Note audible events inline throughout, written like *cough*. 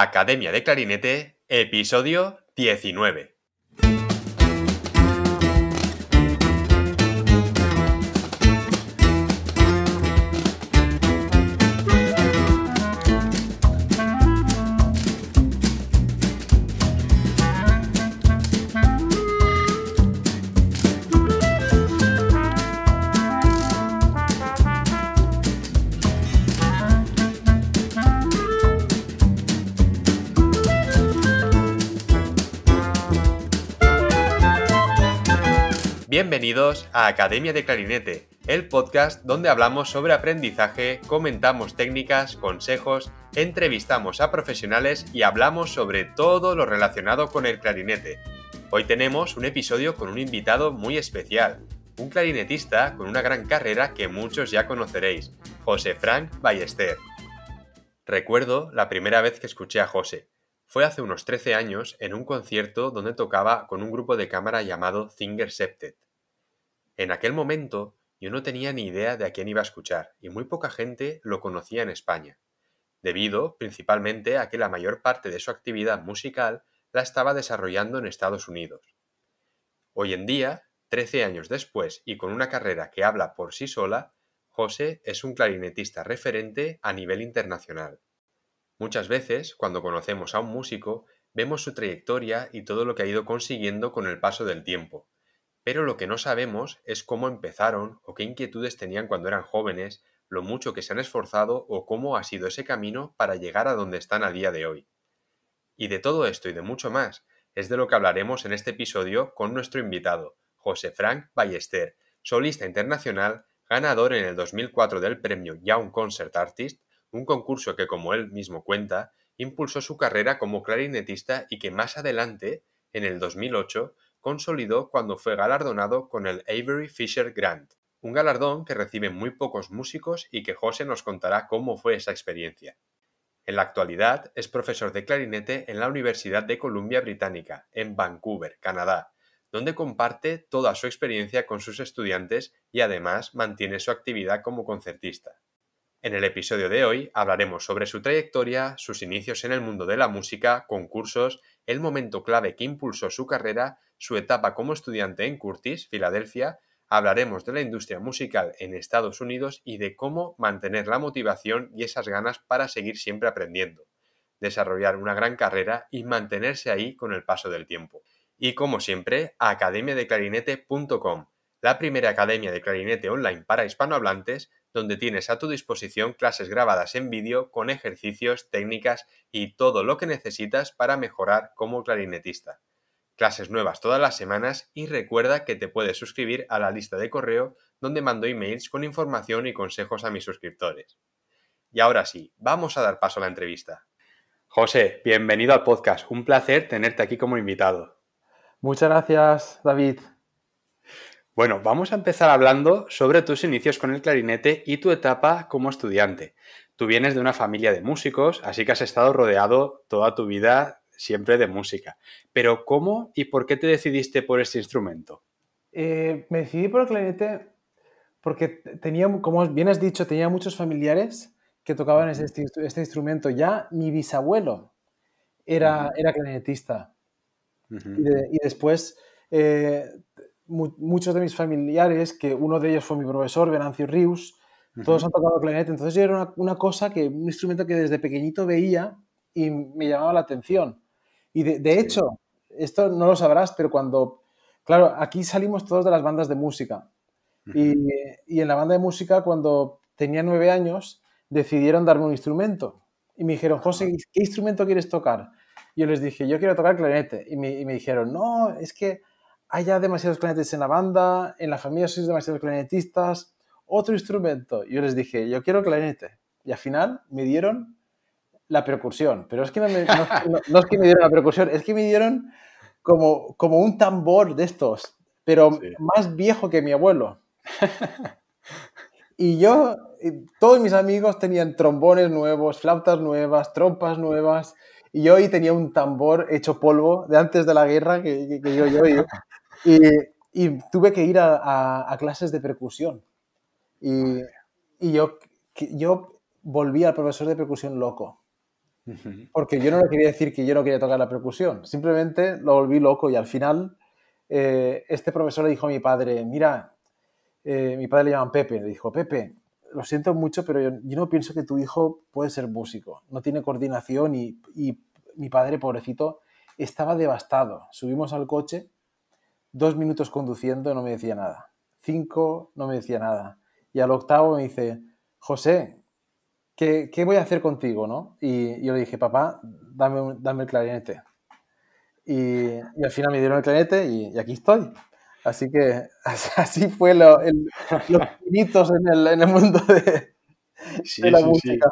Academia de Clarinete, episodio 19. Bienvenidos a Academia de Clarinete, el podcast donde hablamos sobre aprendizaje, comentamos técnicas, consejos, entrevistamos a profesionales y hablamos sobre todo lo relacionado con el clarinete. Hoy tenemos un episodio con un invitado muy especial, un clarinetista con una gran carrera que muchos ya conoceréis, José Frank Ballester. Recuerdo la primera vez que escuché a José. Fue hace unos 13 años en un concierto donde tocaba con un grupo de cámara llamado Singer Septet. En aquel momento yo no tenía ni idea de a quién iba a escuchar y muy poca gente lo conocía en España, debido principalmente a que la mayor parte de su actividad musical la estaba desarrollando en Estados Unidos. Hoy en día, 13 años después y con una carrera que habla por sí sola, José es un clarinetista referente a nivel internacional. Muchas veces, cuando conocemos a un músico, vemos su trayectoria y todo lo que ha ido consiguiendo con el paso del tiempo, pero lo que no sabemos es cómo empezaron o qué inquietudes tenían cuando eran jóvenes, lo mucho que se han esforzado o cómo ha sido ese camino para llegar a donde están a día de hoy. Y de todo esto y de mucho más es de lo que hablaremos en este episodio con nuestro invitado, José Frank Ballester, solista internacional, ganador en el 2004 del premio Young Concert Artist, un concurso que, como él mismo cuenta, impulsó su carrera como clarinetista y que más adelante, en el 2008, consolidó cuando fue galardonado con el Avery Fisher Grant, un galardón que reciben muy pocos músicos y que José nos contará cómo fue esa experiencia. En la actualidad es profesor de clarinete en la Universidad de Columbia Británica, en Vancouver, Canadá, donde comparte toda su experiencia con sus estudiantes y además mantiene su actividad como concertista. En el episodio de hoy hablaremos sobre su trayectoria, sus inicios en el mundo de la música, concursos, el momento clave que impulsó su carrera su etapa como estudiante en Curtis, Filadelfia, hablaremos de la industria musical en Estados Unidos y de cómo mantener la motivación y esas ganas para seguir siempre aprendiendo, desarrollar una gran carrera y mantenerse ahí con el paso del tiempo. Y como siempre, academiadeclarinete.com, la primera academia de clarinete online para hispanohablantes, donde tienes a tu disposición clases grabadas en vídeo con ejercicios, técnicas y todo lo que necesitas para mejorar como clarinetista clases nuevas todas las semanas y recuerda que te puedes suscribir a la lista de correo donde mando emails con información y consejos a mis suscriptores. Y ahora sí, vamos a dar paso a la entrevista. José, bienvenido al podcast. Un placer tenerte aquí como invitado. Muchas gracias, David. Bueno, vamos a empezar hablando sobre tus inicios con el clarinete y tu etapa como estudiante. Tú vienes de una familia de músicos, así que has estado rodeado toda tu vida siempre de música. Pero ¿cómo y por qué te decidiste por este instrumento? Eh, me decidí por el clarinete porque tenía, como bien has dicho, tenía muchos familiares que tocaban este, este, instrumento. Ya mi bisabuelo era, era clarinetista. y, después eh, muchos de mis familiares, que uno de ellos fue mi profesor, Venancio Rius, todos han tocado clarinete. Entonces era una, una, cosa que, un instrumento que desde pequeñito veía y me llamaba la atención. Y de, hecho, esto no lo sabrás, pero cuando, claro, aquí salimos todos de las bandas de música. y, y, en la banda de música, cuando tenía nueve años, decidieron darme un instrumento. Y me dijeron, José, ¿qué instrumento quieres tocar? Y yo les dije, yo quiero tocar clarinete. Y me, y me dijeron, no, es que hay ya demasiados clarinetes en la banda, en la familia sois demasiados clarinetistas, otro instrumento. Y yo les dije, yo quiero clarinete. Y al final me dieron la percusión, pero es que no, es que me dieron la percusión, es que me dieron como, como un tambor de estos, pero más viejo que mi abuelo. Y yo, todos mis amigos tenían trombones nuevos, flautas nuevas, trompas nuevas, y yo ahí tenía un tambor hecho polvo de antes de la guerra que, que, yo, yo, y, y, tuve que ir a, a, clases de percusión. Y, y yo, yo volví al profesor de percusión loco. Porque yo no le quería decir que yo no quería tocar la percusión, simplemente lo volví loco y al final eh, este profesor le dijo a mi padre, mira, eh, mi padre le llaman Pepe, le dijo, Pepe, lo siento mucho, pero yo, no pienso que tu hijo puede ser músico, no tiene coordinación y, y mi padre, pobrecito, estaba devastado. Subimos al coche, dos minutos conduciendo, no me decía nada. Cinco, no me decía nada. Y al octavo me dice, José, ¿qué, qué voy a hacer contigo? ¿no? Y yo le dije, papá, dame, dame el clarinete. Y, y, al final me dieron el clarinete y, aquí estoy. Así que *laughs* así fue lo, el, los pinitos en el, en el mundo de, de la música.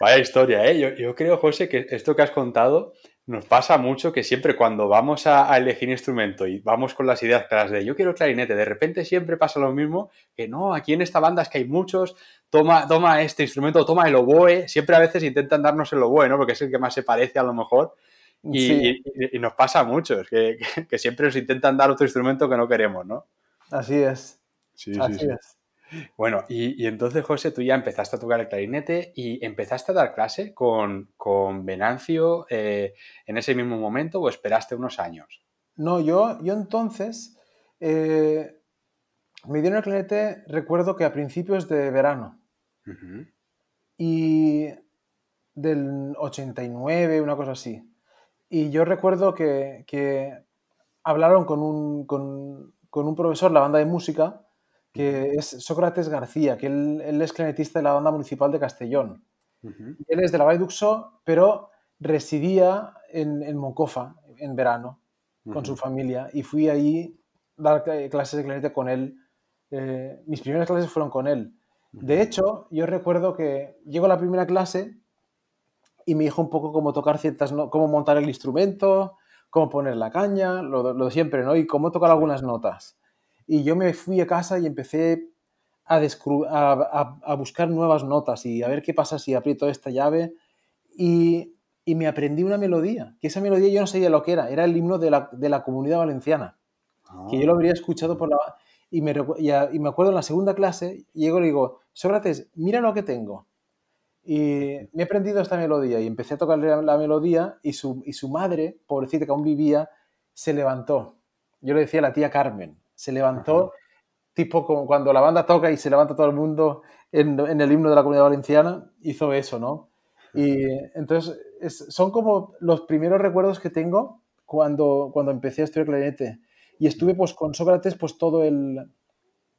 Vaya historia, ¿eh? Yo, yo, creo, José, que esto que has contado nos pasa mucho que siempre cuando vamos a, elegir instrumento y vamos con las ideas claras de yo quiero clarinete, de repente siempre pasa lo mismo, que no, aquí en esta banda es que hay muchos, toma, toma este instrumento, toma el oboe, siempre a veces intentan darnos el oboe, ¿no? Porque es el que más se parece a lo mejor. Y, nos pasa mucho, que, *laughs* que, siempre nos intentan dar otro instrumento que no queremos, ¿no? Así es. Sí, Así es. Bueno, y, entonces, José, tú ya empezaste a tocar el clarinete y empezaste a dar clase con, con Venancio eh, en ese mismo momento o esperaste unos años? No, yo, yo entonces eh, me dieron el clarinete, recuerdo que a principios de verano. Y del 89, una cosa así. Y yo recuerdo que, que hablaron con un, con, con un profesor, la banda de música, que es Sócrates García, que él, es clarinetista de la banda municipal de Castellón. Él es de la d'Uxó, pero residía en, en, Moncofa en verano con su familia y fui ahí a dar clases de clarinete con él. Eh, mis primeras clases fueron con él. De hecho, yo recuerdo que llego a la primera clase y me dijo un poco cómo tocar ciertas, cómo montar el instrumento, cómo poner la caña, lo, lo siempre, ¿no? Y cómo tocar algunas notas. Y yo me fui a casa y empecé a, a, buscar nuevas notas y a ver qué pasa si aprieto esta llave. Y, y, me aprendí una melodía, que esa melodía yo no sabía lo que era, era el himno de la, de la comunidad valenciana, que yo lo habría escuchado por la... Y me, y, me acuerdo en la segunda clase, llego y le digo, Sócrates, mira lo que tengo. Y me he aprendido esta melodía y empecé a tocarle la, la melodía y su, y su madre, pobrecita que aún vivía, se levantó. Yo le decía a la tía Carmen, se levantó, tipo como cuando la banda toca y se levanta todo el mundo en, el himno de la comunidad valenciana, hizo eso, ¿no? Y entonces son como los primeros recuerdos que tengo cuando, cuando empecé a estudiar clarinete. Y estuve pues con Sócrates pues todo el...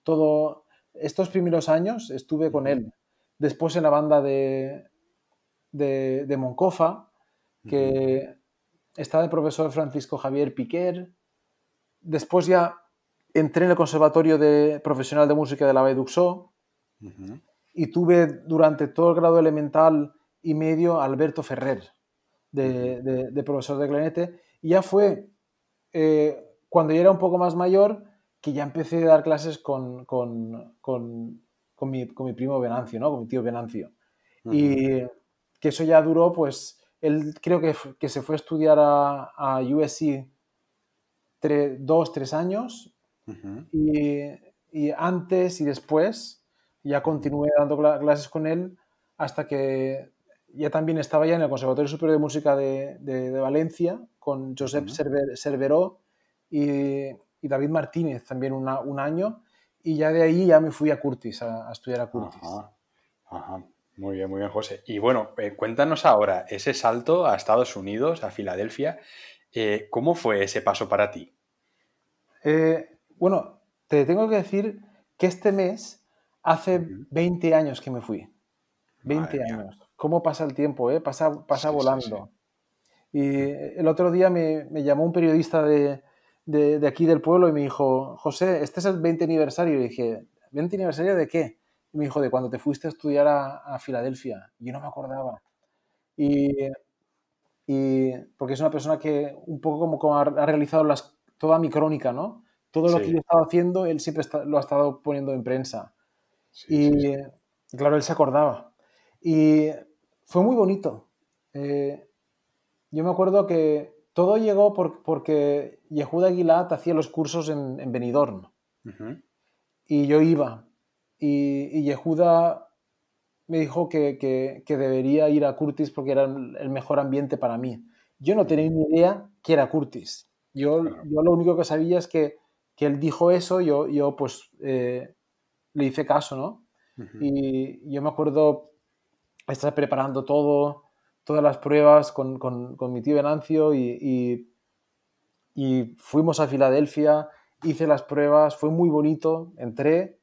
Todo, estos primeros años estuve con él. Después en la banda de, de, de Moncofa, que estaba el profesor Francisco Javier Piquer. Después ya entré en el Conservatorio de, Profesional de Música de la Valle y tuve durante todo el grado elemental y medio a Alberto Ferrer, de, profesor de clarinete. Y ya fue eh, cuando ya era un poco más mayor que ya empecé a dar clases con, con, con, con mi, primo Venancio, ¿no? con mi tío Venancio. Y que eso ya duró, pues, él creo que, que se fue a estudiar a, a USC dos, tres años y, antes y después ya continué dando clases con él hasta que ya también estaba ya en el Conservatorio Superior de Música de, de, Valencia con Josep Cerveró y, y, David Martínez también un año y ya de ahí ya me fui a Curtis, a, estudiar a Curtis. Muy bien, muy bien, José. Y bueno, eh, cuéntanos ahora ese salto a Estados Unidos, a Filadelfia. Eh, ¿Cómo fue ese paso para ti? Eh, bueno, te tengo que decir que este mes hace 20 años que me fui. 20 años. ¿Cómo pasa el tiempo? Eh? Pasa, pasa volando. Y el otro día me, llamó un periodista de, aquí del pueblo y me dijo, José, este es el 20 aniversario. Y dije, ¿20 aniversario de qué? Y me dijo, de cuando te fuiste a estudiar a, Filadelfia. Y yo no me acordaba. Y, porque es una persona que un poco como, ha, realizado las, toda mi crónica, ¿no? Todo lo que yo estaba haciendo, él siempre lo ha estado poniendo en prensa. y claro, él se acordaba. Y fue muy bonito. Eh, yo me acuerdo que todo llegó porque Yehuda Aguilat hacía los cursos en, en Benidorm. Y yo iba. Y, y, Yehuda me dijo que, que, debería ir a Curtis porque era el mejor ambiente para mí. Yo no tenía ni idea que era Curtis. Yo, yo lo único que sabía es que, que él dijo eso, yo, yo pues eh, le hice caso, ¿no? Y yo me acuerdo estar preparando todo, todas las pruebas con, con, con mi tío Venancio y, y, y, fuimos a Filadelfia, hice las pruebas, fue muy bonito, entré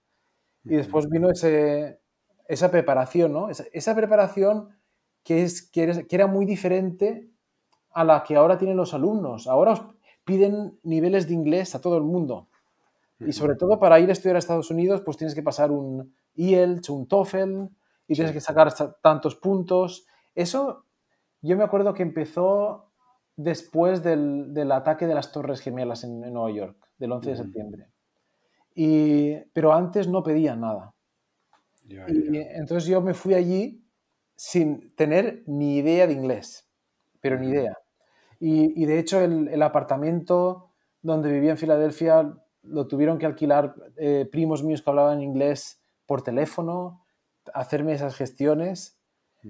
y después vino ese, esa preparación, ¿no? Esa, esa preparación que, es, que, que, era muy diferente a la que ahora tienen los alumnos. Ahora piden niveles de inglés a todo el mundo. Y sobre todo para ir a estudiar a Estados Unidos, pues tienes que pasar un IELTS, un TOEFL, y tienes que sacar tantos puntos. Eso, yo me acuerdo que empezó después del, del ataque de las Torres Gemelas en, Nueva York, del 11 de septiembre. Y, pero antes no pedían nada. Y entonces yo me fui allí sin tener ni idea de inglés, pero ni idea. Y, de hecho el, apartamento donde vivía en Filadelfia lo tuvieron que alquilar eh, primos míos que hablaban inglés por teléfono, hacerme esas gestiones.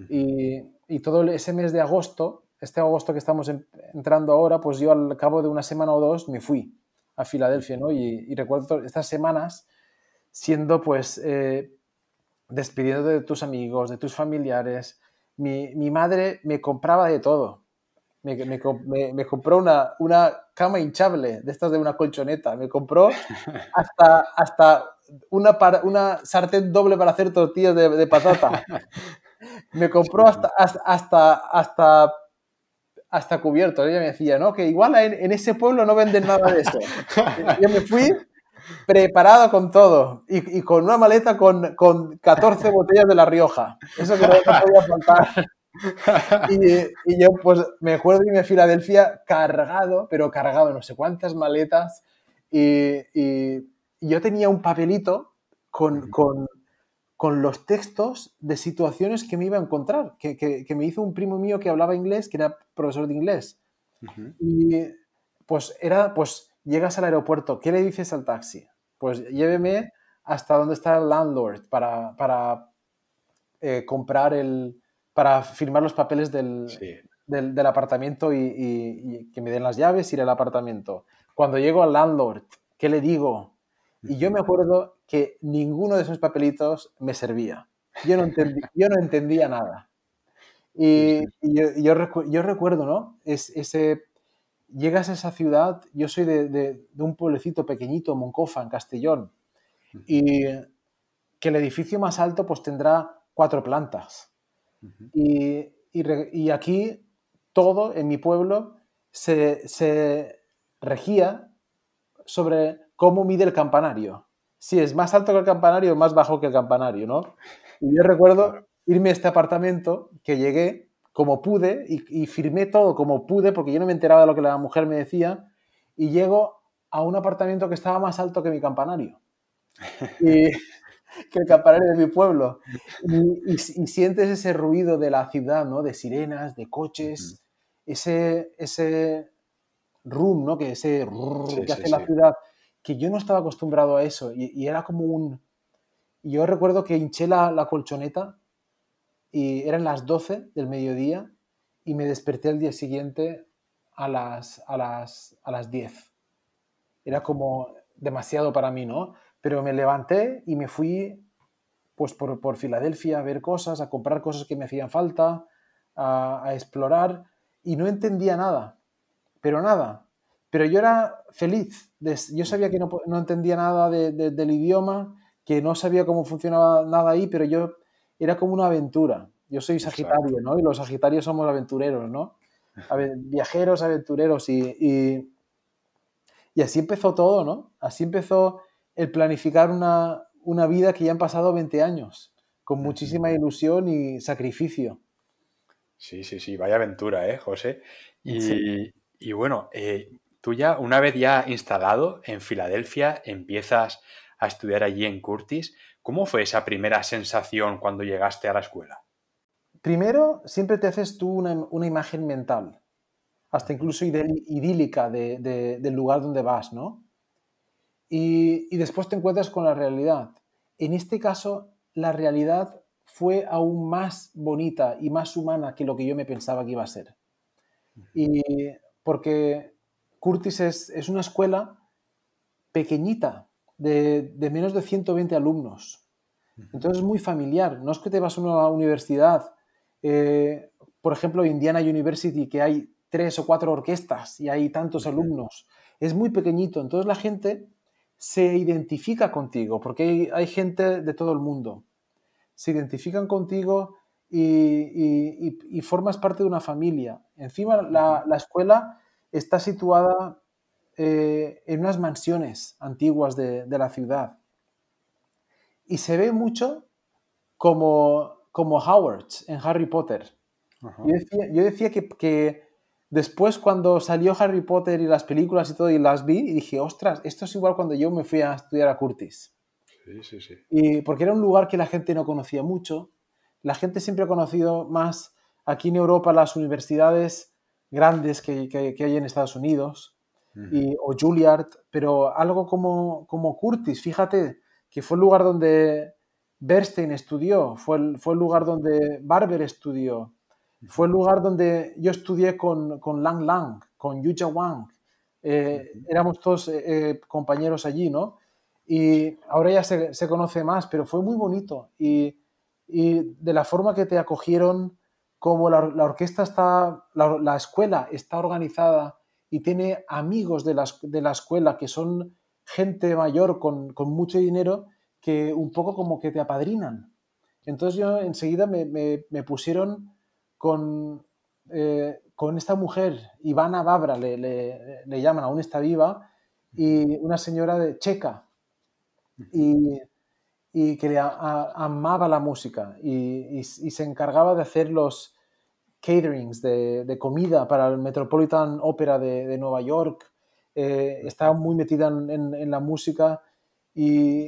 y, y, todo ese mes de agosto, este agosto que estamos entrando ahora, pues yo al cabo de una semana o dos me fui a Filadelfia, ¿no? Y, recuerdo estas semanas siendo pues eh, despidiendo de tus amigos, de tus familiares. Mi, mi madre me compraba de todo me, compró una, una, cama hinchable, de estas de una colchoneta. Me compró hasta, hasta una, una sartén doble para hacer tortillas de, patata. Me compró hasta, hasta, hasta, hasta, cubierto. Ella me decía, ¿no? Que igual en, ese pueblo no venden nada de eso. Yo me fui preparado con todo y, con una maleta con, con 14 botellas de La Rioja. Eso que no podía faltar. *laughs* y, yo pues me acuerdo de irme a Filadelfia cargado, pero cargado no sé cuántas maletas y, yo tenía un papelito con, con, con, los textos de situaciones que me iba a encontrar, que, que, me hizo un primo mío que hablaba inglés, que era profesor de inglés. Y pues era, pues llegas al aeropuerto, ¿qué le dices al taxi? Pues lléveme hasta donde está el landlord para, para eh, comprar el, para firmar los papeles del, del, apartamento y, que me den las llaves y ir al apartamento. Cuando llego al landlord, ¿qué le digo? Y yo me acuerdo que ninguno de esos papelitos me servía. Yo no, entendí, yo no entendía nada. Y, yo, yo, recuerdo, ¿no? Es, ese, llegas a esa ciudad, yo soy de, de, de, un pueblecito pequeñito, Moncofa, en Castellón, y que el edificio más alto pues tendrá cuatro plantas y, aquí todo en mi pueblo se, regía sobre cómo mide el campanario. Si es más alto que el campanario, más bajo que el campanario, ¿no? Y yo recuerdo irme a este apartamento que llegué como pude y, firmé todo como pude porque yo no me enteraba de lo que la mujer me decía y llego a un apartamento que estaba más alto que mi campanario. *laughs* Y, *laughs* que el campanario de mi pueblo. Y, sientes ese ruido de la ciudad, ¿no? De sirenas, de coches, ese, ese rum, ¿no? Que ese que hace la ciudad, que yo no estaba acostumbrado a eso y, era como un... Yo recuerdo que hinché la, la, colchoneta y eran las 12 del mediodía y me desperté el día siguiente a las, a las, a las 10. Era como demasiado para mí, ¿no? Pero me levanté y me fui pues por, por Filadelfia a ver cosas, a comprar cosas que me hacían falta, a, explorar y no entendía nada, pero nada. Pero yo era feliz, yo sabía que no, no entendía nada del idioma, que no sabía cómo funcionaba nada ahí, pero yo era como una aventura. Yo soy Sagitario, ¿no? Y los Sagitarios somos aventureros, ¿no? *laughs* viajeros, aventureros y, y, y así empezó todo, ¿no? Así empezó el planificar una, una vida que ya han pasado 20 años, con muchísima ilusión y sacrificio. Sí, sí, sí, vaya aventura, ¿eh, José? Y, bueno, eh, tú ya, una vez ya instalado en Filadelfia, empiezas a estudiar allí en Curtis. ¿Cómo fue esa primera sensación cuando llegaste a la escuela? Primero, siempre te haces tú una, imagen mental, hasta incluso idílica del lugar donde vas, ¿no? Y, después te encuentras con la realidad. En este caso, la realidad fue aún más bonita y más humana que lo que yo me pensaba que iba a ser. Y porque Curtis es, una escuela pequeñita, de, menos de 120 alumnos. Entonces es muy familiar. No es que te vas a una universidad, eh, por ejemplo, Indiana University, que hay tres o cuatro orquestas y hay tantos alumnos. Es muy pequeñito. Entonces la gente se identifica contigo, porque hay, gente de todo el mundo. Se identifican contigo y, formas parte de una familia. Encima, la, escuela está situada eh, en unas mansiones antiguas de, la ciudad. Y se ve mucho como, como Howard en Harry Potter. Yo decía, que, que Después, cuando salió Harry Potter y las películas y todo, y las vi, y dije, ostras, esto es igual cuando yo me fui a estudiar a Curtis. Sí, sí, sí. Y porque era un lugar que la gente no conocía mucho. La gente siempre ha conocido más aquí en Europa las universidades grandes que, que, hay en Estados Unidos, y, o Juilliard, pero algo como, como Curtis, fíjate, que fue el lugar donde Bernstein estudió, fue el, fue el lugar donde Barber estudió, fue el lugar donde yo estudié con, con Lang Lang, con Yuja Wang. Eh, éramos todos eh, eh, compañeros allí, ¿no? Y ahora ya se, se, conoce más, pero fue muy bonito. Y, y de la forma que te acogieron, como la, la orquesta está, la, la, escuela está organizada y tiene amigos de la, de la escuela que son gente mayor con, con, mucho dinero que un poco como que te apadrinan. Entonces yo enseguida me, me, me pusieron con, eh, con esta mujer, Ivana Babra, le, le, llaman, aún está viva, y una señora de checa, y, y que le amaba la música y, y, se encargaba de hacer los caterings de, de comida para el Metropolitan Opera de, de Nueva York. Eh, estaba muy metida en, en, en la música y,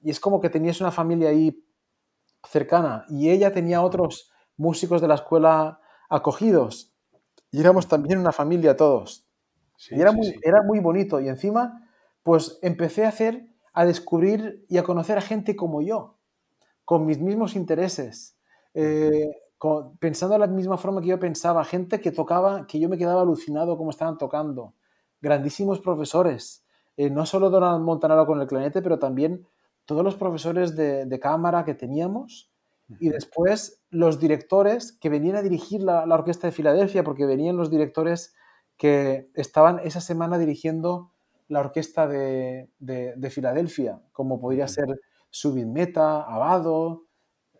y, es como que tenías una familia ahí cercana y ella tenía otros músicos de la escuela acogidos. Y éramos también una familia todos. y era, muy, era muy bonito. Y encima, pues empecé a hacer, a descubrir y a conocer a gente como yo, con mis mismos intereses, eh, pensando de la misma forma que yo pensaba, gente que tocaba, que yo me quedaba alucinado cómo estaban tocando, grandísimos profesores, eh, no solo Donald Montanaro con el clarinete, pero también todos los profesores de, de cámara que teníamos, y después los directores que venían a dirigir la, Orquesta de Filadelfia, porque venían los directores que estaban esa semana dirigiendo la Orquesta de, Filadelfia, como podría ser Subin Meta, Abado,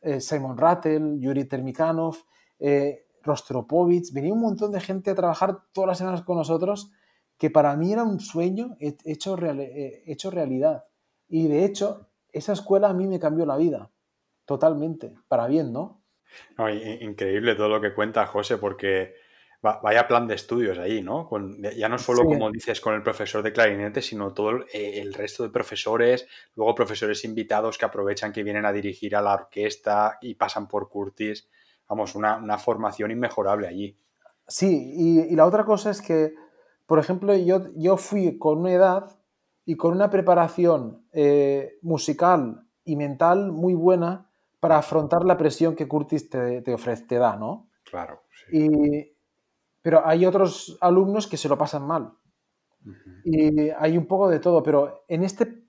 eh, Simon Rattle, Yuri Termikanov, eh, Rostropovich. Venía un montón de gente a trabajar todas las semanas con nosotros, que para mí era un sueño hecho, eh, hecho realidad. Y de hecho, esa escuela a mí me cambió la vida totalmente, para bien, ¿no? increíble todo lo que cuenta José, porque vaya plan de estudios ahí, ¿no? ya no solo, como dices, con el profesor de clarinete, sino todo el, resto de profesores, luego profesores invitados que aprovechan que vienen a dirigir a la orquesta y pasan por Curtis. Vamos, una, formación inmejorable allí. Sí, y, la otra cosa es que, por ejemplo, yo, yo fui con una edad y con una preparación eh, musical y mental muy buena para afrontar la presión que Curtis te, ofrece, te da, ¿no? Claro. Sí. pero hay otros alumnos que se lo pasan mal. Y hay un poco de todo, pero en este,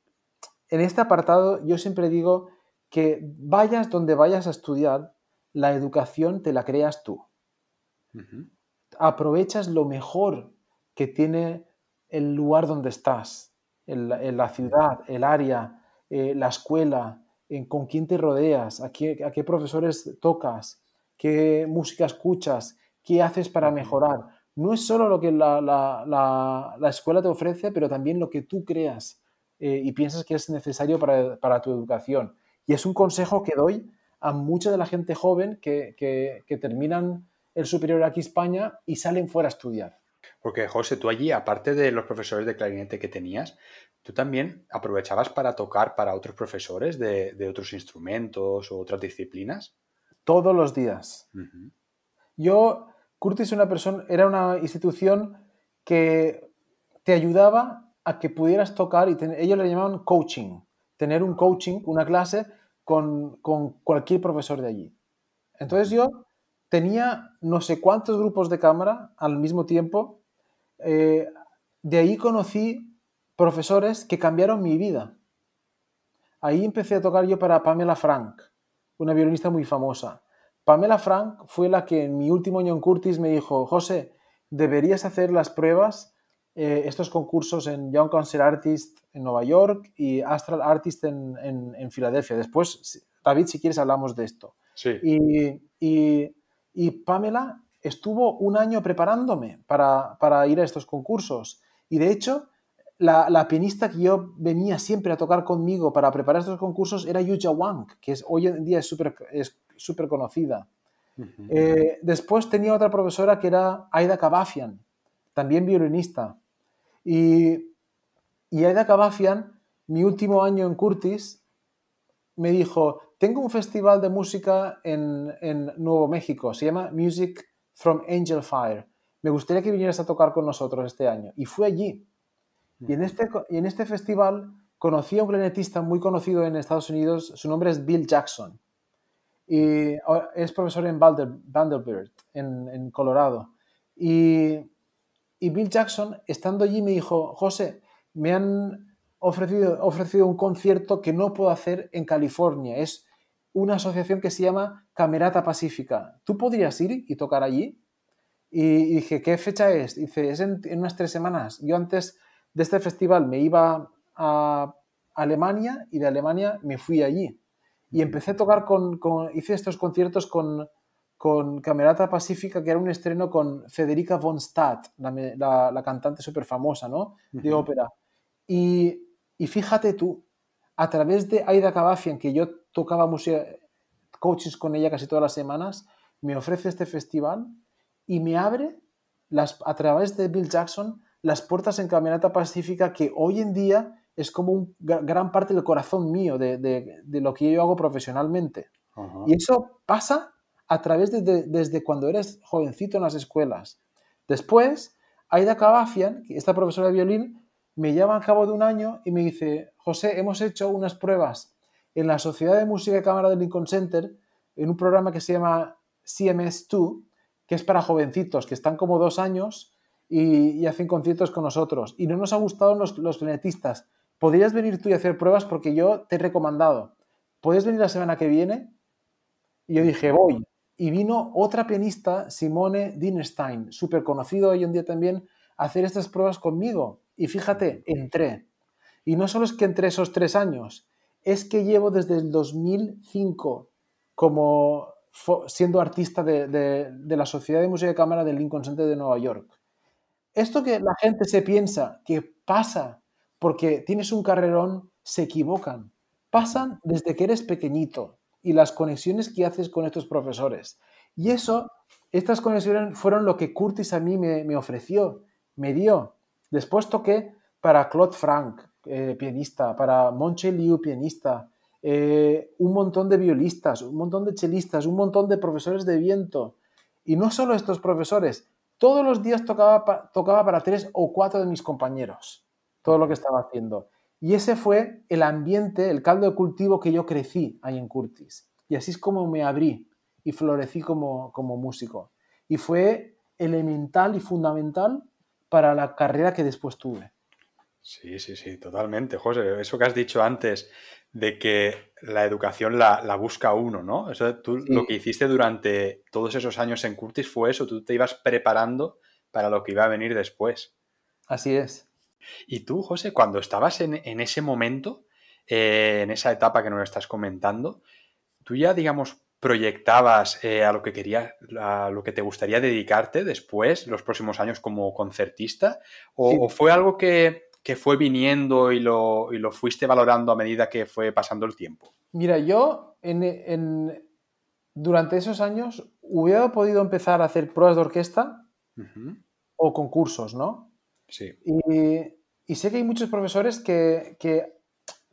en este apartado yo siempre digo que vayas donde vayas a estudiar, la educación te la creas tú. Aprovechas lo mejor que tiene el lugar donde estás, en la, ciudad, el área, eh, la escuela, con quién te rodeas, a qué, a qué profesores tocas, qué música escuchas, qué haces para mejorar. No es solo lo que la, la, la, escuela te ofrece, pero también lo que tú creas eh, y piensas que es necesario para, para, tu educación. Y es un consejo que doy a mucha de la gente joven que, que, que terminan el superior aquí en España y salen fuera a estudiar. Porque, José, tú allí, aparte de los profesores de clarinete que tenías, ¿Tú también aprovechabas para tocar para otros profesores de, otros instrumentos o otras disciplinas? Todos los días. Yo, Curtis una persona, era una institución que te ayudaba a que pudieras tocar y ellos le llamaban coaching, tener un coaching, una clase con, con cualquier profesor de allí. Entonces yo tenía no sé cuántos grupos de cámara al mismo tiempo. Eh, de ahí conocí profesores que cambiaron mi vida. Ahí empecé a tocar yo para Pamela Frank, una violinista muy famosa. Pamela Frank fue la que en mi último año en Curtis me dijo, José, deberías hacer las pruebas, eh, estos concursos en Young Concert Artist en Nueva York y Astral Artist en, en, Filadelfia. Después, David, si quieres, hablamos de esto. Sí. Y, y, y Pamela estuvo un año preparándome para, para, ir a estos concursos. Y de hecho, la, la, pianista que yo venía siempre a tocar conmigo para preparar estos concursos era Yuja Wang, que es, hoy en día es súper es super conocida. eh, después tenía otra profesora que era Aida Kabafian, también violinista. Y, y Aida Kabafian, mi último año en Curtis, me dijo, tengo un festival de música en, en Nuevo México, se llama Music from Angel Fire. Me gustaría que vinieras a tocar con nosotros este año. Y fui allí. Y en este, y en este festival conocí a un clarinetista muy conocido en Estados Unidos, su nombre es Bill Jackson. Y es profesor en Vanderbilt, en, en Colorado. Y, y, Bill Jackson, estando allí, me dijo, José, me han ofrecido, ofrecido un concierto que no puedo hacer en California. Es una asociación que se llama Camerata Pacífica. ¿Tú podrías ir y tocar allí? Y, dije, ¿qué fecha es? Dice, es en, en unas tres semanas. Yo antes de este festival me iba a Alemania y de Alemania me fui allí. Y empecé a tocar con, con hice estos conciertos con, con Camerata Pacífica, que era un estreno con Federica von Stadt, la, la, la cantante súper famosa, ¿no? De uh -huh. ópera. Y, y, fíjate tú, a través de Aida Kabafian, que yo tocaba música, coaches con ella casi todas las semanas, me ofrece este festival y me abre las, a través de Bill Jackson las puertas en Camerata Pacífica que hoy en día es como un, gran parte del corazón mío de, de, de lo que yo hago profesionalmente. Uh -huh. Y eso pasa a través de, de, desde cuando eres jovencito en las escuelas. Después, Aida Kabafian, esta profesora de violín, me llama al cabo de un año y me dice, José, hemos hecho unas pruebas en la Sociedad de Música y Cámara del Lincoln Center, en un programa que se llama CMS2, que es para jovencitos que están como dos años y, hacen conciertos con nosotros. Y no nos ha gustado los, los. ¿Podrías venir tú y hacer pruebas? Porque yo te he recomendado. ¿Puedes venir la semana que viene? Y yo dije, voy. Y vino otra pianista, Simone Dinestein, súper conocido hoy en día también, a hacer estas pruebas conmigo. Y fíjate, entré. Y no solo es que entré esos tres años, es que llevo desde el 2005 como siendo artista de, de, de, la Sociedad de Música de Cámara del Lincoln Center de Nueva York. Esto que la gente se piensa que pasa porque tienes un carrerón, se equivocan. Pasan desde que eres pequeñito y las conexiones que haces con estos profesores. Y eso, estas conexiones fueron lo que Curtis a mí me, me ofreció, me dio. Después toqué para Claude Frank, eh, pianista, para Monche Liu, pianista, eh, un montón de violistas, un montón de chelistas, un montón de profesores de viento. Y no solo estos profesores, todos los días tocaba, tocaba para tres o cuatro de mis compañeros, todo lo que estaba haciendo. Y ese fue el ambiente, el caldo de cultivo que yo crecí ahí en Curtis. Y así es como me abrí y florecí como, como músico. Y fue elemental y fundamental para la carrera que después tuve. Sí, sí, sí, totalmente, José. Eso que has dicho antes de que la educación la, la busca uno, ¿no? Eso tú sí. lo que hiciste durante todos esos años en Curtis fue eso, tú te ibas preparando para lo que iba a venir después. Así es. Y tú, José, cuando estabas en, en ese momento, eh, en esa etapa que nos estás comentando, tú ya, digamos, proyectabas eh, a lo que querías, a lo que te gustaría dedicarte después, los próximos años como concertista, o, sí. o fue algo que, que, fue viniendo y lo, y lo, fuiste valorando a medida que fue pasando el tiempo? Mira, yo en, en, durante esos años hubiera podido empezar a hacer pruebas de orquesta uh -huh. o concursos, ¿no? Sí. Y, y, sé que hay muchos profesores que, que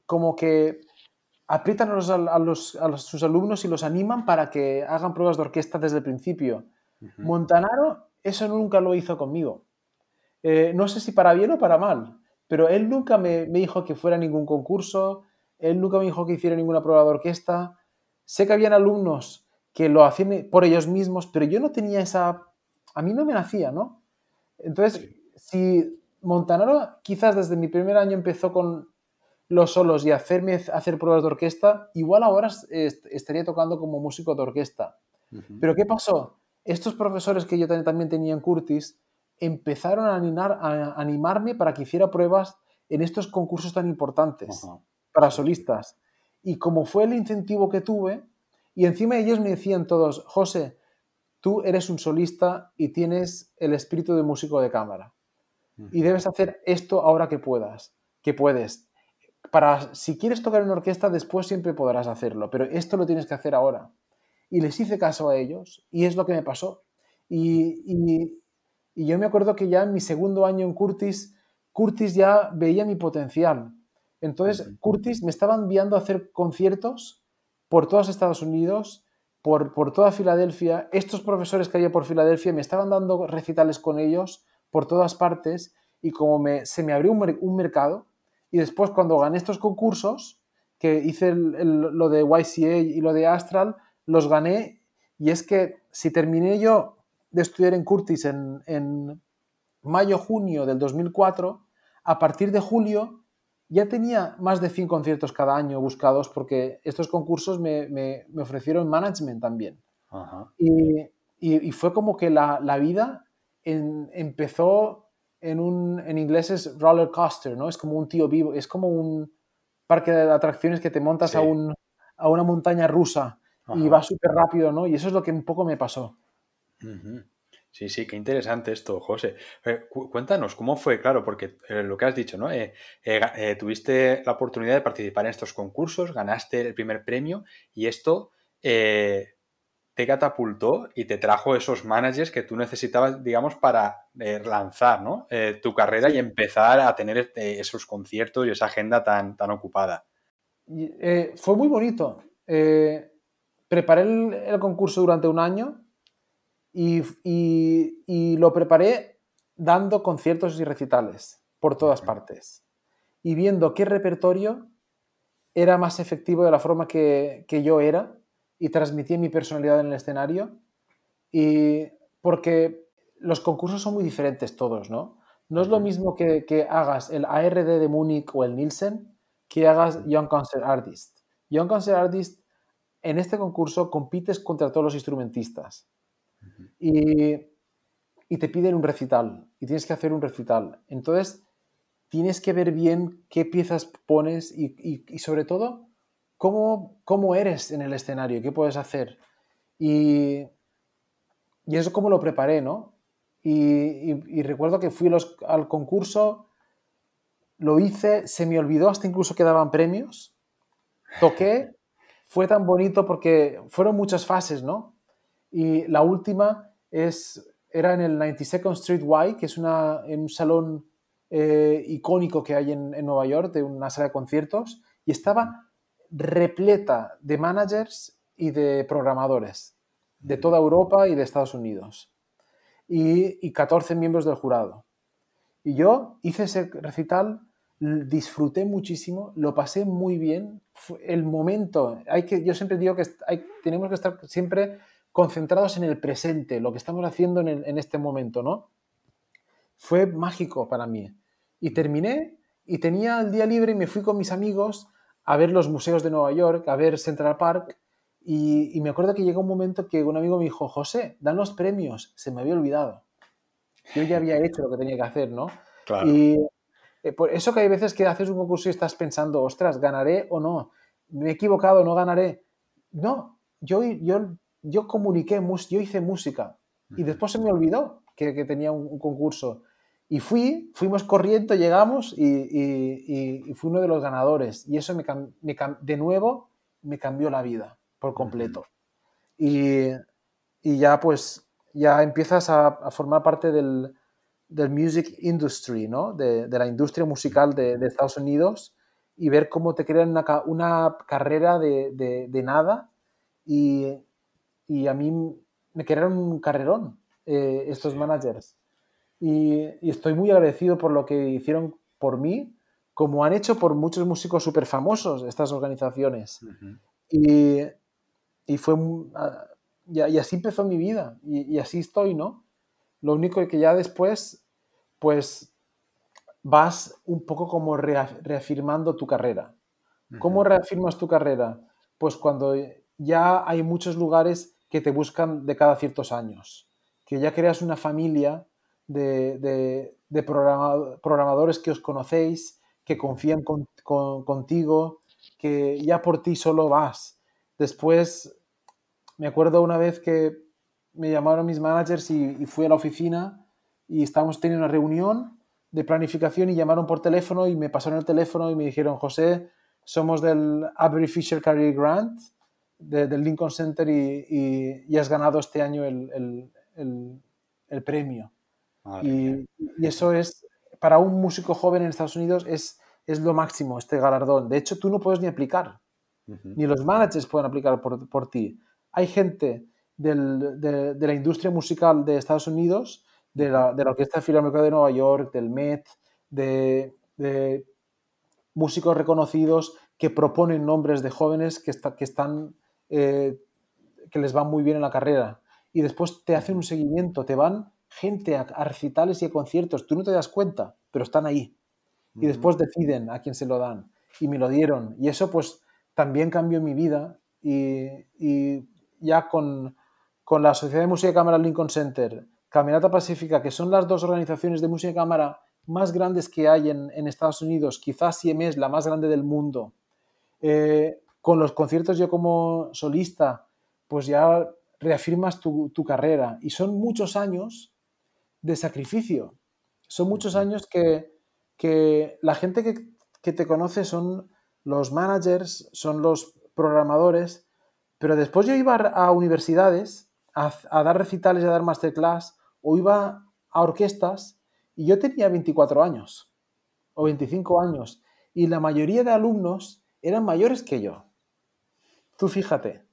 como que aprietan a, los, a, los, a, sus alumnos y los animan para que hagan pruebas de orquesta desde el principio. Uh -huh. Montanaro eso nunca lo hizo conmigo. Eh, no sé si para bien o para mal, pero él nunca me, me, dijo que fuera a ningún concurso, él nunca me dijo que hiciera ninguna prueba de orquesta. Sé que habían alumnos que lo hacían por ellos mismos, pero yo no tenía esa... A mí no me nacía, ¿no? Entonces, si Montanaro quizás desde mi primer año empezó con los solos y hacerme hacer pruebas de orquesta, igual ahora estaría tocando como músico de orquesta. Pero ¿qué pasó? Estos profesores que yo también tenía en Curtis empezaron a, animar, a animarme para que hiciera pruebas en estos concursos tan importantes para solistas. Y como fue el incentivo que tuve, y encima ellos me decían todos, José, tú eres un solista y tienes el espíritu de músico de cámara. Y debes hacer esto ahora que puedas, que puedes. Para, si quieres tocar en orquesta, después siempre podrás hacerlo, pero esto lo tienes que hacer ahora. Y les hice caso a ellos, y es lo que me pasó. Y, y, y yo me acuerdo que ya en mi segundo año en Curtis, Curtis ya veía mi potencial. Entonces, Curtis me estaba enviando a hacer conciertos por todos Estados Unidos, por, por toda Filadelfia. Estos profesores que había por Filadelfia me estaban dando recitales con ellos por todas partes y como me, se me abrió un, mercado y después cuando gané estos concursos, que hice lo de YCA y lo de Astral, los gané y es que si terminé yo de estudiar en Curtis en, en mayo-junio del 2004, a partir de julio ya tenía más de 100 conciertos cada año buscados porque estos concursos me, me, me ofrecieron management también. Y, y, y, fue como que la, la vida empezó en un, en inglés es roller coaster, ¿no? Es como un tío vivo, es como un parque de atracciones que te montas a, un, a una montaña rusa y va súper rápido, ¿no? Y eso es lo que un poco me pasó. Sí, sí, qué interesante esto, José. Eh, cuéntanos, ¿cómo fue? Claro, porque eh, lo que has dicho, ¿no? Eh, tuviste la oportunidad de participar en estos concursos, ganaste el primer premio y esto te catapultó y te trajo esos managers que tú necesitabas, digamos, para lanzar ¿no? Tu carrera y empezar a tener esos conciertos y esa agenda tan, tan ocupada. Fue muy bonito. preparé el, concurso durante un año y, y, lo preparé dando conciertos y recitales por todas partes y viendo qué repertorio era más efectivo de la forma que, que yo era y transmití mi personalidad en el escenario. Y porque los concursos son muy diferentes todos, ¿no? No es lo mismo que, que hagas el ARD de Múnich o el Nielsen que hagas Young Concert Artist. Young Concert Artist, en este concurso compites contra todos los instrumentistas y, y, te piden un recital y tienes que hacer un recital. Entonces, tienes que ver bien qué piezas pones y, y, sobre todo cómo, cómo eres en el escenario, qué puedes hacer. Y, y eso cómo lo preparé, ¿no? Y, recuerdo que fui al concurso, lo hice, se me olvidó hasta incluso que daban premios, toqué, fue tan bonito porque fueron muchas fases, ¿no? Y la última es, era en el 92nd Street Y, que es una, en un salón eh, icónico que hay en, en Nueva York, de una sala de conciertos, y estaba repleta de managers y de programadores de toda Europa y de Estados Unidos y, 14 miembros del jurado. Y yo hice ese recital, disfruté muchísimo, lo pasé muy bien. El momento, hay que, yo siempre digo que hay, tenemos que estar siempre concentrados en el presente, lo que estamos haciendo en, en este momento, ¿no? Fue mágico para mí. Y terminé y tenía el día libre y me fui con mis amigos a ver los museos de Nueva York, a ver Central Park, y, me acuerdo que llegó un momento que un amigo me dijo, José, dan los premios, se me había olvidado. Yo ya había hecho lo que tenía que hacer, ¿no? Y eh, por eso que hay veces que haces un concurso y estás pensando, ostras, ¿ganaré o no? ¿Me he equivocado, no ganaré? No, yo, yo, yo comuniqué, yo hice música y después se me olvidó que, que tenía un concurso. Y fui, fuimos corriendo, llegamos y, y, fui uno de los ganadores. Y eso me, me, de nuevo me cambió la vida por completo. Y, y ya pues ya empiezas a, formar parte del, del, music industry, ¿no? De, de la industria musical de, de, Estados Unidos y ver cómo te crean una, una carrera de, de, nada. Y, y, a mí me crearon un carrerón eh, estos managers y, estoy muy agradecido por lo que hicieron por mí como han hecho por muchos músicos súper famosos estas organizaciones. y, y, fue, ah, y, así empezó mi vida y, así estoy, ¿no? Lo único que ya después, pues vas un poco como reafirmando tu carrera. ¿Cómo reafirmas tu carrera? Pues cuando ya hay muchos lugares que te buscan de cada ciertos años, que ya creas una familia de, de, programadores que os conocéis, que confían contigo, que ya por ti solo vas. Después, me acuerdo una vez que me llamaron mis managers y, fui a la oficina y estábamos teniendo una reunión de planificación y llamaron por teléfono y me pasaron el teléfono y me dijeron, José, somos del Avery Fisher Career Grant, del Lincoln Center y, has ganado este año el, premio. y, eso es, para un músico joven en Estados Unidos es, es lo máximo, este galardón. De hecho, tú no puedes ni aplicar, ni los managers pueden aplicar por, por ti. Hay gente del, de, de, la industria musical de Estados Unidos, de la, de la Orquesta Filarmónica de Nueva York, del Met, de, de, músicos reconocidos que proponen nombres de jóvenes que, está, que están eh, que les va muy bien en la carrera. Y después te hacen un seguimiento, te van gente a, recitales y a conciertos, tú no te das cuenta, pero están ahí. Y después deciden a quién se lo dan. Y me lo dieron. Y eso pues también cambió mi vida. Y, ya con, con, la Sociedad de Música de Cámara Lincoln Center, Camerata Pacífica, que son las dos organizaciones de música de cámara más grandes que hay en, en Estados Unidos, quizás es la más grande del mundo, eh, con los conciertos yo como solista, pues ya reafirmas tu, tu carrera. Y son muchos años de sacrificio. Son muchos años que, que la gente que, que, te conoce son los managers, son los programadores, pero después yo iba a universidades a, a dar recitales y a dar masterclass o iba a orquestas y yo tenía 24 años o 25 años y la mayoría de alumnos eran mayores que yo. Tú fíjate.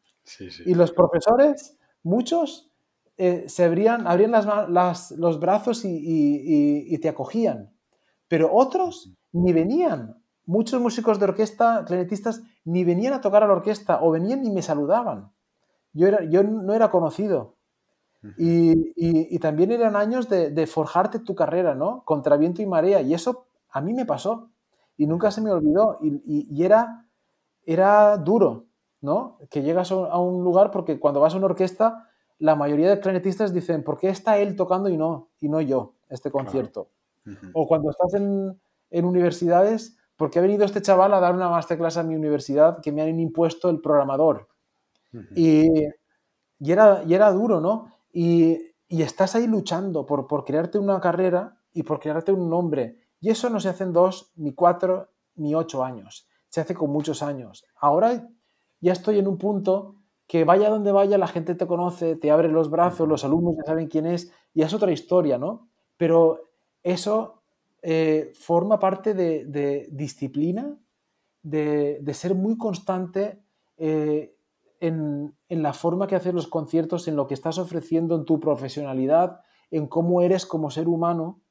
Y los profesores, muchos, eh, se abrían, abrían las, los brazos y, te acogían. Pero otros ni venían. Muchos músicos de orquesta, clarinetistas, ni venían a tocar a la orquesta o venían ni me saludaban. Yo, era, yo no era conocido. Y, también eran años de, forjarte tu carrera, ¿no? Contra viento y marea. Y eso a mí me pasó. Y nunca se me olvidó. Y, era, era duro, ¿no? Que llegas a un lugar porque cuando vas a una orquesta, la mayoría de clarinetistas dicen, ¿por qué está él tocando y no, y no yo este concierto? O cuando estás en, universidades, ¿por qué ha venido este chaval a dar una masterclass a mi universidad que me han impuesto el programador? y, y, era, y era duro, ¿no? Y, y estás ahí luchando por, por crearte una carrera y por crearte un nombre. Y eso no se hace en dos, ni cuatro, ni ocho años. Se hace con muchos años. Ahora ya estoy en un punto que vaya donde vaya, la gente te conoce, te abre los brazos, los alumnos ya saben quién es, y es otra historia, ¿no? Pero eso eh, forma parte de, disciplina, de, ser muy constante eh, en, la forma que haces los conciertos, en lo que estás ofreciendo, en tu profesionalidad, en cómo eres como ser humano.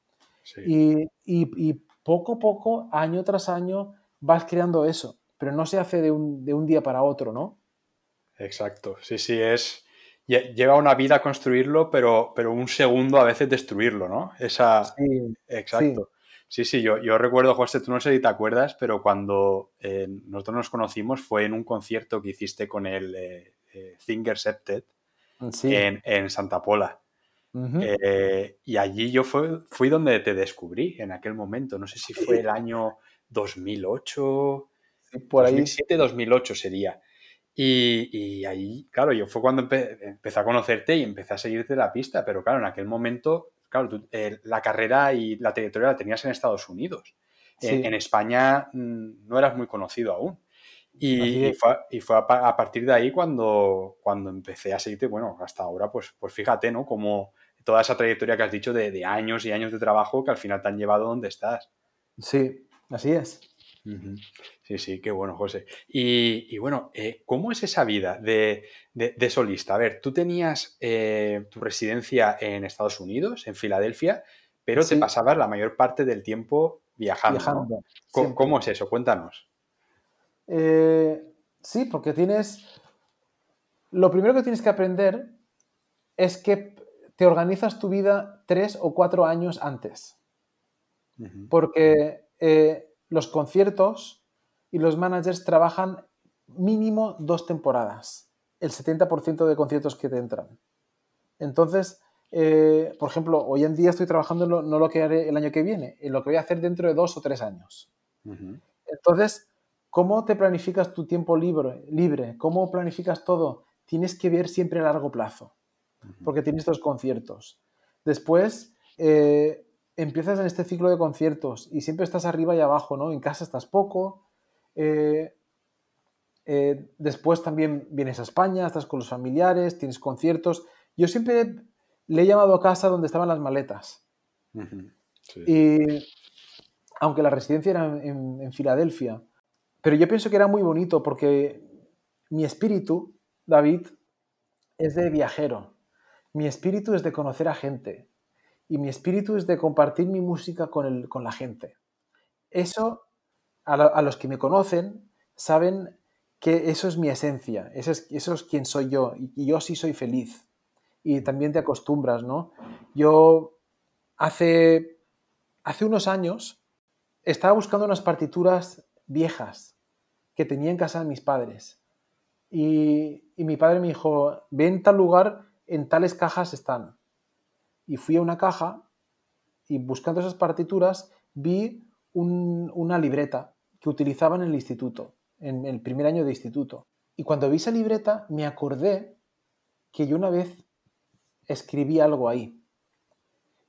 Y, y, poco a poco, año tras año, vas creando eso, pero no se hace de un, de un día para otro, ¿no? Exacto, sí, sí, es... Lleva una vida construirlo, pero, pero un segundo a veces destruirlo, ¿no? Esa... Sí, Exacto. Sí, sí, yo, yo, recuerdo, José, tú no sé si te acuerdas, pero cuando eh, nosotros nos conocimos fue en un concierto que hiciste con el eh, eh Septet en, en, Santa Pola. Eh, y allí yo fui donde te descubrí en aquel momento. No sé si fue el año 2008, por ahí. 2007-2008 sería. Y, ahí, claro, yo fue cuando empecé a conocerte y empecé a seguirte la pista, pero claro, en aquel momento, claro, eh, la carrera y la trayectoria la tenías en Estados Unidos. En, España mm, no eras muy conocido aún. Y, fue, a, partir de ahí cuando, cuando empecé a seguirte, bueno, hasta ahora, pues, pues fíjate, ¿no? Como toda esa trayectoria que has dicho de, de años y años de trabajo que al final te han llevado donde estás. Sí, así es. Sí, sí, qué bueno, José. Y, bueno, eh, ¿cómo es esa vida de, solista? A ver, tú tenías eh, tu residencia en Estados Unidos, en Filadelfia, pero te pasabas la mayor parte del tiempo viajando. ¿Cómo, es eso? Cuéntanos. Eh, sí, porque tienes... Lo primero que tienes que aprender es que te organizas tu vida tres o cuatro años antes. Porque los conciertos y los managers trabajan mínimo dos temporadas, el 70% de conciertos que te entran. Entonces, eh, por ejemplo, hoy en día estoy trabajando en no lo que haré el año que viene, en lo que voy a hacer dentro de dos o tres años. Entonces, ¿cómo te planificas tu tiempo libre, libre? ¿Cómo planificas todo? Tienes que ver siempre a largo plazo, porque tienes estos conciertos. Después, eh, empiezas en este ciclo de conciertos y siempre estás arriba y abajo, ¿no? En casa estás poco. Eh, después también vienes a España, estás con los familiares, tienes conciertos. Yo siempre le he llamado a casa donde estaban las maletas. Y aunque la residencia era en, Filadelfia, pero yo pienso que era muy bonito porque mi espíritu, David, es de viajero. Mi espíritu es de conocer a gente. Y mi espíritu es de compartir mi música con, el, con la gente. Eso, a, los que me conocen, saben que eso es mi esencia, eso es, eso es quien soy yo, y yo sí soy feliz y también te acostumbras, ¿no? Yo hace, hace unos años estaba buscando unas partituras viejas que tenía en casa de mis padres. Y, mi padre me dijo, ven tal lugar, en tales cajas están. Y fui a una caja y buscando esas partituras vi una libreta que utilizaban en el instituto, en el primer año de instituto. Y cuando vi esa libreta me acordé que yo una vez escribí algo ahí.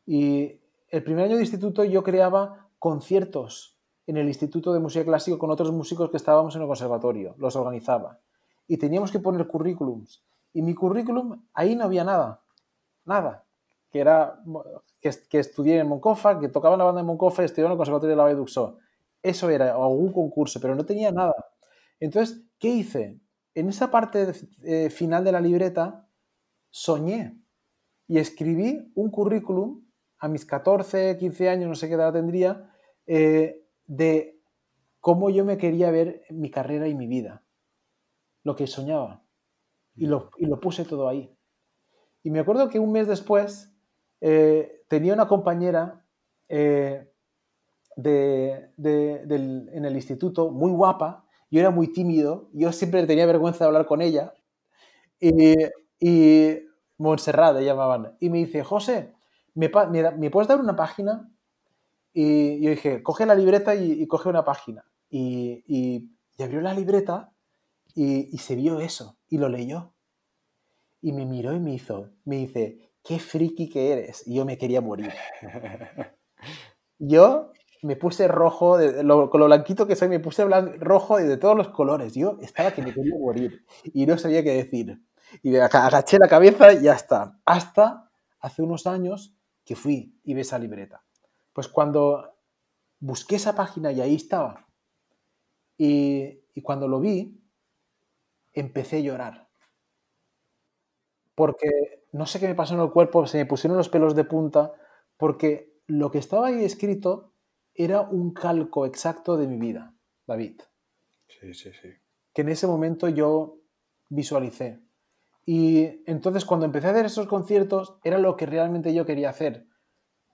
Y el primer año de instituto yo creaba conciertos en el Instituto de Música Clásica con otros músicos que estábamos en el conservatorio, los organizaba. Y teníamos que poner currículums. Y mi currículum, ahí no había nada, nada. Que era que, estudié en Moncofa, que tocaba en la banda de Moncofa y estudiaba en el conservatorio de la Valle Eso era, algún concurso, pero no tenía nada. Entonces, ¿qué hice? En esa parte eh, final de la libreta, soñé y escribí un currículum a mis 14, 15 años, no sé qué edad tendría, eh, de cómo yo me quería ver mi carrera y mi vida, lo que soñaba. Y lo, puse todo ahí. Y me acuerdo que un mes después eh, tenía una compañera eh, de, en el instituto muy guapa, yo era muy tímido, yo siempre tenía vergüenza de hablar con ella. Y, y Montserrat le llamaban. Y me dice, José, ¿me, puedes dar una página? Y yo dije, coge la libreta y, coge una página. Y, abrió la libreta y, se vio eso y lo leyó. Y me miró y me hizo, me dice, qué friki que eres. Y yo me quería morir. *laughs* Yo me puse rojo, con lo blanquito que soy, me puse rojo y de todos los colores. Yo estaba que me quería morir y no sabía qué decir y agaché la cabeza y ya está. Hasta hace unos años que fui y vi esa libreta. Pues cuando busqué esa página y ahí estaba, y, cuando lo vi, empecé a llorar. Porque no sé qué me pasó en el cuerpo, se me pusieron los pelos de punta, porque lo que estaba ahí escrito era un calco exacto de mi vida, David. Sí, sí, sí. Que en ese momento yo visualicé. Y entonces cuando empecé a hacer esos conciertos era lo que realmente yo quería hacer.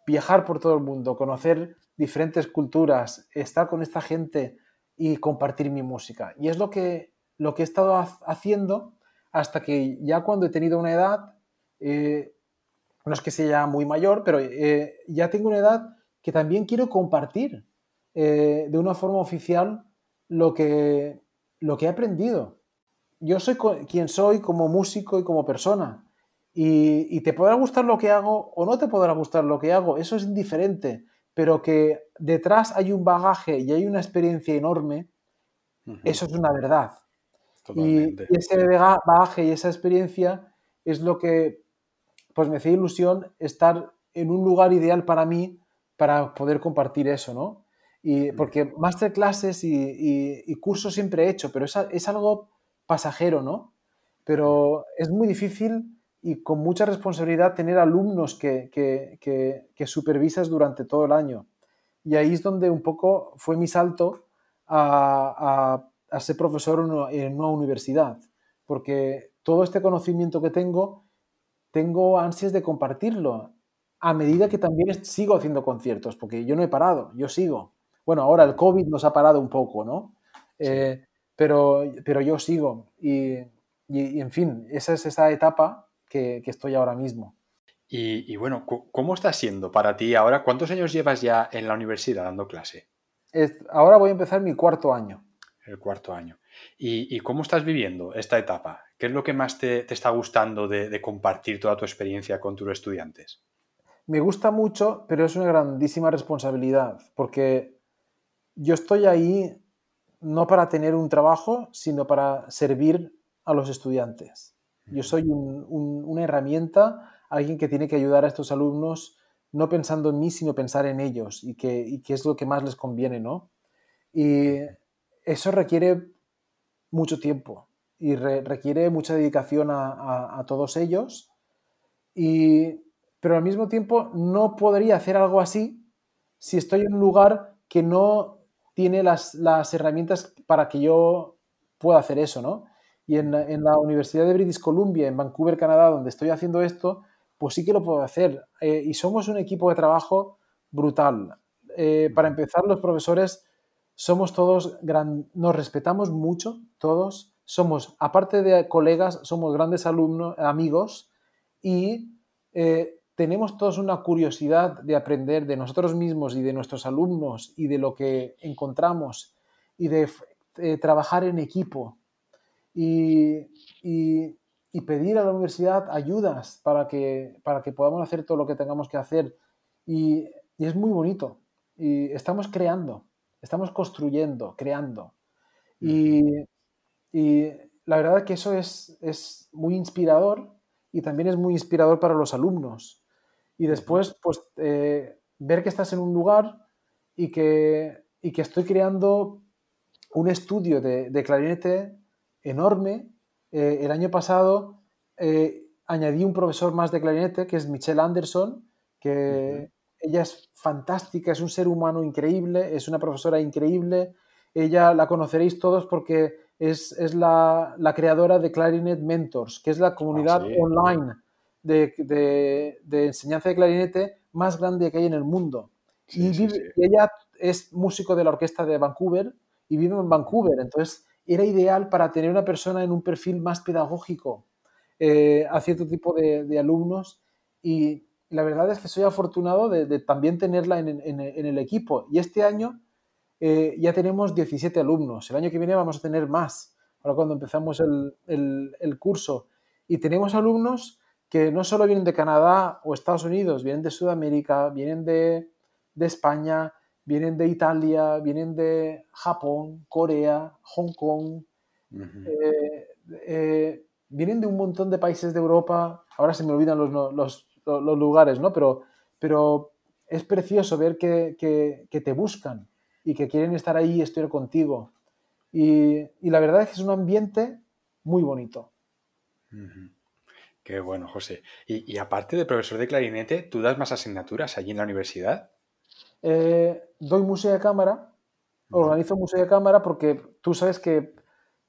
Viajar por todo el mundo, conocer diferentes culturas, estar con esta gente y compartir mi música. Y es lo que, lo que he estado haciendo hasta que ya cuando he tenido una edad, eh, no es que sea muy mayor, pero eh, ya tengo una edad que también quiero compartir eh, de una forma oficial lo que, lo que he aprendido yo soy quien soy como músico y como persona. Y, te podrá gustar lo que hago o no te podrá gustar lo que hago, eso es indiferente, pero que detrás hay un bagaje y hay una experiencia enorme, eso es una verdad. Y, ese bagaje y esa experiencia es lo que pues me hace ilusión estar en un lugar ideal para mí para poder compartir eso, ¿no? Y porque masterclasses y, y cursos siempre he hecho, pero es, es algo pasajero, ¿no? Pero es muy difícil y con mucha responsabilidad tener alumnos que, supervisas durante todo el año. y ahí es donde un poco fue mi salto a, a, ser profesor en una, universidad, porque todo este conocimiento que tengo, tengo ansias de compartirlo a medida que también sigo haciendo conciertos, porque yo no he parado, yo sigo. Bueno, ahora el COVID nos ha parado un poco, ¿no? Eh, pero, pero yo sigo y, y, en fin, esa es esa etapa que, que estoy ahora mismo. Y, y, bueno, ¿cómo está siendo para ti ahora? ¿Cuántos años llevas ya en la universidad dando clase? ahora voy a empezar mi cuarto año. El cuarto año. ¿Y, cómo estás viviendo esta etapa? ¿Qué es lo que más te, te está gustando de, de, compartir toda tu experiencia con tus estudiantes? Me gusta mucho, pero es una grandísima responsabilidad, porque yo estoy ahí no para tener un trabajo, sino para servir a los estudiantes. Yo soy una herramienta, alguien que tiene que ayudar a estos alumnos no pensando en mí, sino pensar en ellos y qué es lo que más les conviene, ¿no? Y eso requiere mucho tiempo y requiere mucha dedicación a, todos ellos, y, pero al mismo tiempo no podría hacer algo así si estoy en un lugar que no tiene las, las herramientas para que yo pueda hacer eso, ¿no? Y en, en, la Universidad de British Columbia, en Vancouver, Canadá, donde estoy haciendo esto, pues sí que lo puedo hacer. Eh, y somos un equipo de trabajo brutal. Eh, para empezar, los profesores somos todos, gran, nos respetamos mucho, todos. Somos, aparte de colegas, somos grandes alumnos, amigos y eh, tenemos todos una curiosidad de aprender de nosotros mismos y de nuestros alumnos y de lo que encontramos y de trabajar en equipo. y, y pedir a la universidad ayudas para que, para que podamos hacer todo lo que tengamos que hacer. Y, es muy bonito. Y estamos creando, estamos construyendo, creando. Y, la verdad es que eso es, es, muy inspirador y también es muy inspirador para los alumnos. Y después, pues, eh, ver que estás en un lugar y que, y que estoy creando un estudio de, de clarinete enorme eh, el año pasado eh, añadí un profesor más de clarinete, que es Michelle Anderson, que ella es fantástica, es un ser humano increíble, es una profesora increíble. Ella la conoceréis todos porque es, la, creadora de Clarinet Mentors, que es la comunidad ah, online de, enseñanza de clarinete más grande que hay en el mundo. y, ella es músico de la orquesta de Vancouver y vive en Vancouver. Entonces, era ideal para tener una persona en un perfil más pedagógico eh, a cierto tipo de, alumnos y la verdad es que soy afortunado de, también tenerla en, el equipo. Y este año eh, ya tenemos 17 alumnos, el año que viene vamos a tener más, ahora cuando empezamos el, curso. Y tenemos alumnos que no solo vienen de Canadá o Estados Unidos, vienen de Sudamérica, vienen de, de España, vienen de Italia, vienen de Japón, Corea, Hong Kong, eh, eh, vienen de un montón de países de Europa, ahora se me olvidan los, lugares, ¿no? Pero, pero es precioso ver que, te buscan y que quieren estar ahí y estar contigo. Y, la verdad es que es un ambiente muy bonito. Qué bueno, José. Y, y, aparte de profesor de clarinete, ¿tú das más asignaturas allí en la universidad? Eh, doy música de cámara, organizo música de cámara porque tú sabes que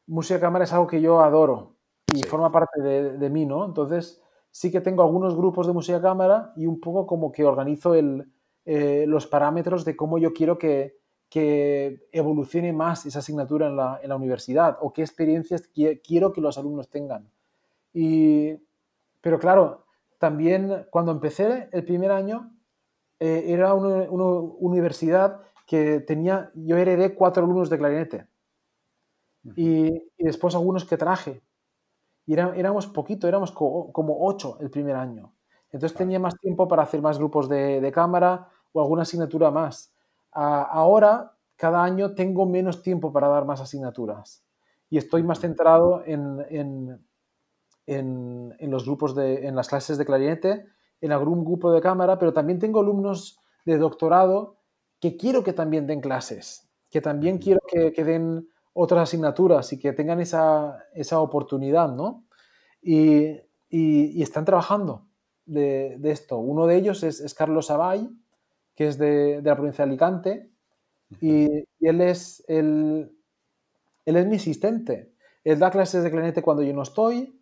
música de cámara es algo que yo adoro y forma parte de, mí, ¿no? Entonces sí que tengo algunos grupos de música cámara y un poco como que organizo el, eh, los parámetros de cómo yo quiero que, que evolucione más esa asignatura en la, en la, universidad o qué experiencias quiero que los alumnos tengan. Y, pero claro, también cuando empecé el primer año eh, era una, universidad que tenía, yo heredé cuatro alumnos de clarinete y, después algunos que traje. Y éramos poquito, éramos como ocho el primer año. Entonces tenía más tiempo para hacer más grupos de, cámara o alguna asignatura más. ahora, cada año tengo menos tiempo para dar más asignaturas y estoy más centrado en, en, en, en los grupos de, en las clases de clarinete en algún grupo de cámara, pero también tengo alumnos de doctorado que quiero que también den clases, que también quiero que, den otras asignaturas y que tengan esa, oportunidad, ¿no? Y, están trabajando de, esto. Uno de ellos es, Carlos Abay, que es de, la provincia de Alicante, y, él, es el, él es mi asistente. Él da clases de clarinete cuando yo no estoy,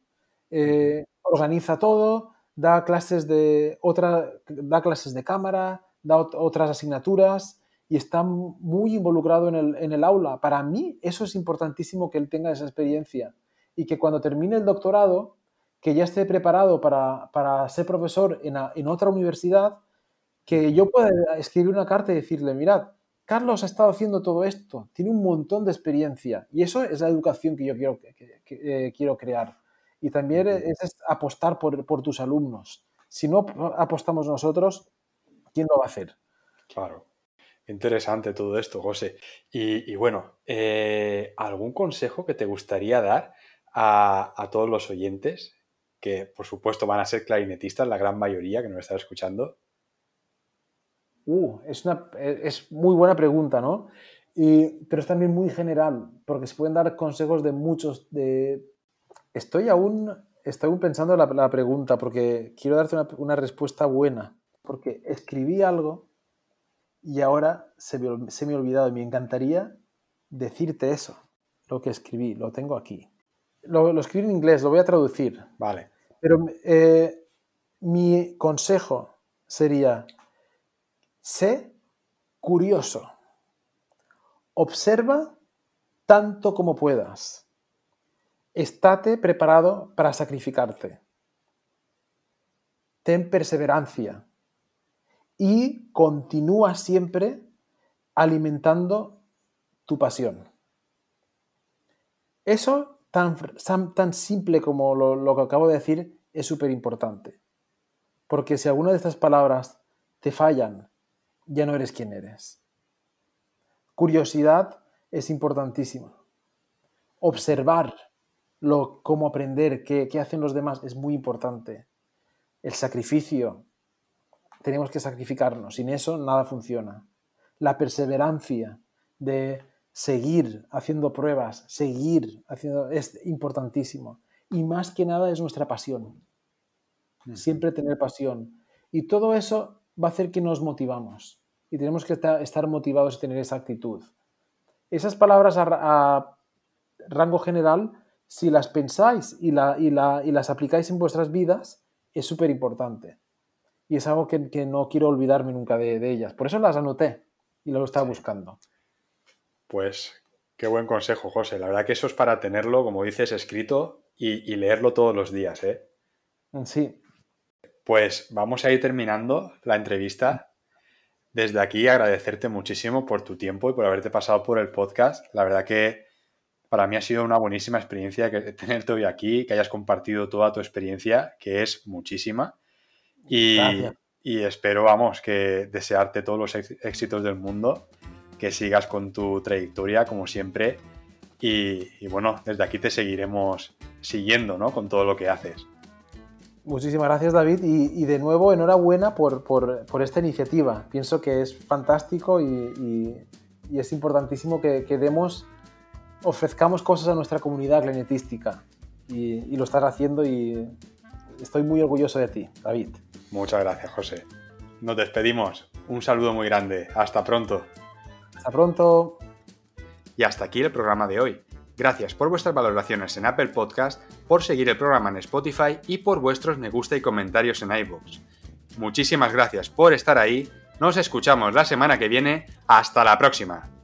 eh, organiza todo, da clases de otra, da clases de cámara, da otras asignaturas y está muy involucrado en el, en el, aula. Para mí eso es importantísimo que él tenga esa experiencia y que cuando termine el doctorado, que ya esté preparado para, para ser profesor en, en, otra universidad, que yo pueda escribir una carta y decirle, mirad, Carlos ha estado haciendo todo esto, tiene un montón de experiencia y eso es la educación que yo quiero, que, eh, quiero crear. Y también es, apostar por, por, tus alumnos. Si no apostamos nosotros, ¿quién lo va a hacer? Claro. Interesante todo esto, José. Y, bueno, eh, ¿algún consejo que te gustaría dar a, a, todos los oyentes, que por supuesto van a ser clarinetistas, la gran mayoría que nos está escuchando? Uh, es, una, es muy buena pregunta, ¿no? Y, pero es también muy general, porque se pueden dar consejos de muchos. De... Estoy aún, estoy aún pensando la, la pregunta, porque quiero darte una, respuesta buena. Porque escribí algo y ahora se me, se me ha olvidado y me encantaría decirte eso, lo que escribí, lo tengo aquí. Lo, lo escribí en inglés, lo voy a traducir. Vale. Pero eh, mi consejo sería Sé curioso. Observa tanto como puedas. Estate preparado para sacrificarte. Ten perseverancia y continúa siempre alimentando tu pasión. Eso tan, tan simple como lo, lo que acabo de decir es súper importante. Porque si alguna de estas palabras te fallan ya no eres quien eres. Curiosidad es importantísima. Observar lo, cómo aprender, qué, qué hacen los demás es muy importante. El sacrificio. Tenemos que sacrificarnos. Sin eso nada funciona. La perseverancia de seguir haciendo pruebas, seguir haciendo, es importantísimo. Y más que nada es nuestra pasión. Siempre tener pasión. Y todo eso va a hacer que nos motivamos y tenemos que estar motivados y tener esa actitud. Esas palabras a, rango general, si las pensáis y, las aplicáis en vuestras vidas, es súper importante. Y es algo que, no quiero olvidarme nunca de, ellas. Por eso las anoté y lo estaba buscando. Pues qué buen consejo, José. La verdad que eso es para tenerlo, como dices, escrito y, y leerlo todos los días. ¿eh? Sí. Pues vamos a ir terminando la entrevista desde aquí agradecerte muchísimo por tu tiempo y por haberte pasado por el podcast. La verdad que para mí ha sido una buenísima experiencia que tenerte hoy aquí, que hayas compartido toda tu experiencia, que es muchísima. Y, y espero, vamos, que desearte todos los éxitos del mundo, que sigas con tu trayectoria como siempre. Y, y bueno, desde aquí te seguiremos siguiendo, ¿no? Con todo lo que haces. Muchísimas gracias David y, de nuevo enhorabuena por, por, esta iniciativa. Pienso que es fantástico y, es importantísimo que, que, demos, ofrezcamos cosas a nuestra comunidad clarinetística y, lo estás haciendo y estoy muy orgulloso de ti, David. Muchas gracias José. Nos despedimos. Un saludo muy grande. Hasta pronto. Hasta pronto. Y hasta aquí el programa de hoy. Gracias por vuestras valoraciones en Apple Podcast, por seguir el programa en Spotify y por vuestros me gusta y comentarios en iVoox. Muchísimas gracias por estar ahí. Nos escuchamos la semana que viene. Hasta la próxima.